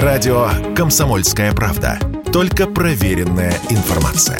Радио «Комсомольская правда». Только проверенная информация.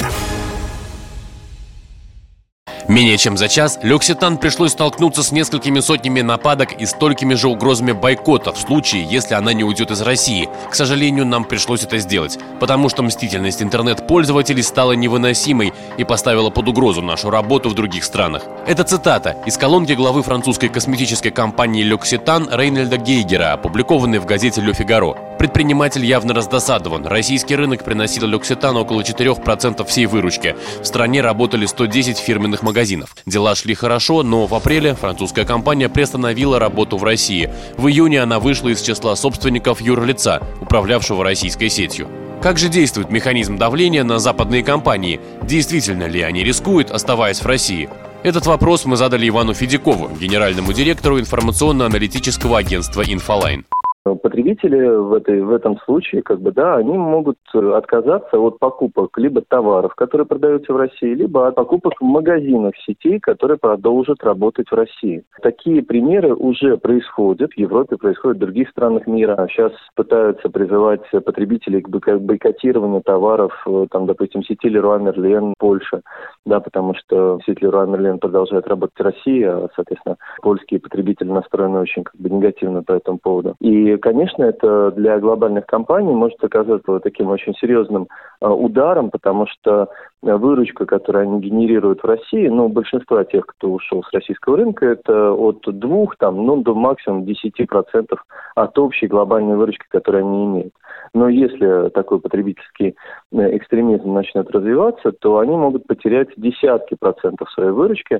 Менее чем за час Лекситан пришлось столкнуться с несколькими сотнями нападок и столькими же угрозами бойкота в случае, если она не уйдет из России. К сожалению, нам пришлось это сделать, потому что мстительность интернет-пользователей стала невыносимой и поставила под угрозу нашу работу в других странах. Это цитата из колонки главы французской косметической компании Лекситан Рейнольда Гейгера, опубликованной в газете «Ле Фигаро». Предприниматель явно раздосадован. Российский рынок приносил Лекситан около 4% всей выручки. В стране работали 110 фирменных магазинов. Дела шли хорошо, но в апреле французская компания приостановила работу в России. В июне она вышла из числа собственников юрлица, управлявшего российской сетью. Как же действует механизм давления на западные компании? Действительно ли они рискуют, оставаясь в России? Этот вопрос мы задали Ивану Федякову, генеральному директору информационно-аналитического агентства «Инфолайн». Потребители в, этой, в этом случае, как бы, да, они могут отказаться от покупок либо товаров, которые продаются в России, либо от покупок в магазинах сетей, которые продолжат работать в России. Такие примеры уже происходят в Европе, происходят в других странах мира. Сейчас пытаются призывать потребителей к бойкотированию товаров, э, там, допустим, сети Леруа Мерлен, Польша, да, потому что сеть Леруа Мерлен продолжает работать в России, а, соответственно, польские потребители настроены очень как бы негативно по этому поводу. И конечно, это для глобальных компаний может оказаться таким очень серьезным э, ударом, потому что выручка, которую они генерируют в России, ну, большинство тех, кто ушел с российского рынка, это от двух, там, ну, до максимум 10% от общей глобальной выручки, которую они имеют. Но если такой потребительский э, экстремизм начнет развиваться, то они могут потерять десятки процентов своей выручки, а,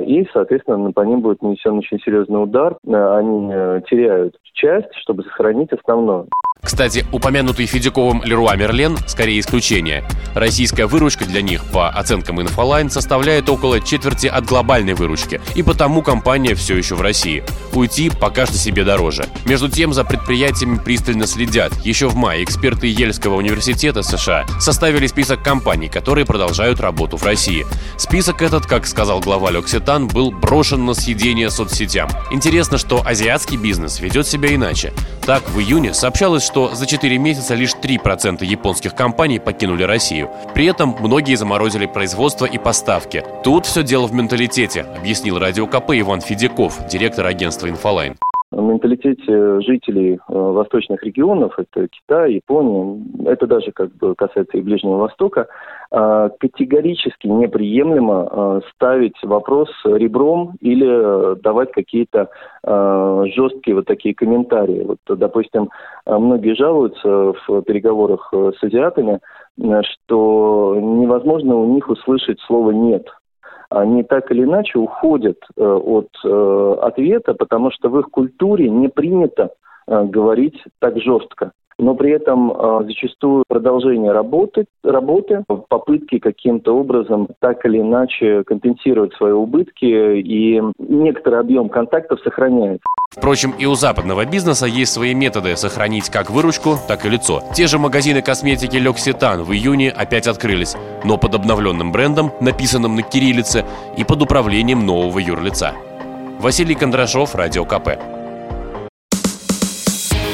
и, соответственно, по ним будет нанесен очень серьезный удар. А, они э, теряют часть, чтобы сохранить основное. Кстати, упомянутый Федяковым Леруа Мерлен скорее исключение. Российская выручка для них, по оценкам Инфолайн, составляет около четверти от глобальной выручки, и потому компания все еще в России. Уйти пока что себе дороже. Между тем, за предприятиями пристально следят. Еще в мае эксперты Ельского университета США составили список компаний, которые продолжают работу в России. Список этот, как сказал глава Лекситан, был брошен на съедение соцсетям. Интересно, что азиатский бизнес ведет себя иначе. Так, в июне сообщалось, что за 4 месяца лишь 3% японских компаний покинули Россию. При этом многие заморозили производство и поставки. Тут все дело в менталитете, объяснил Радио КП Иван Федяков, директор агентства «Инфолайн» менталитете жителей э, восточных регионов, это Китай, Япония, это даже как бы касается и Ближнего Востока, э, категорически неприемлемо э, ставить вопрос ребром или давать какие-то жесткие вот такие комментарии. Вот, допустим, многие жалуются в переговорах с азиатами, что невозможно у них услышать слово «нет» они так или иначе уходят э, от э, ответа, потому что в их культуре не принято э, говорить так жестко но при этом э, зачастую продолжение работы, работы, попытки каким-то образом так или иначе компенсировать свои убытки, и некоторый объем контактов сохраняется. Впрочем, и у западного бизнеса есть свои методы сохранить как выручку, так и лицо. Те же магазины косметики Лекситан в июне опять открылись, но под обновленным брендом, написанным на кириллице и под управлением нового юрлица. Василий Кондрашов, Радио КП.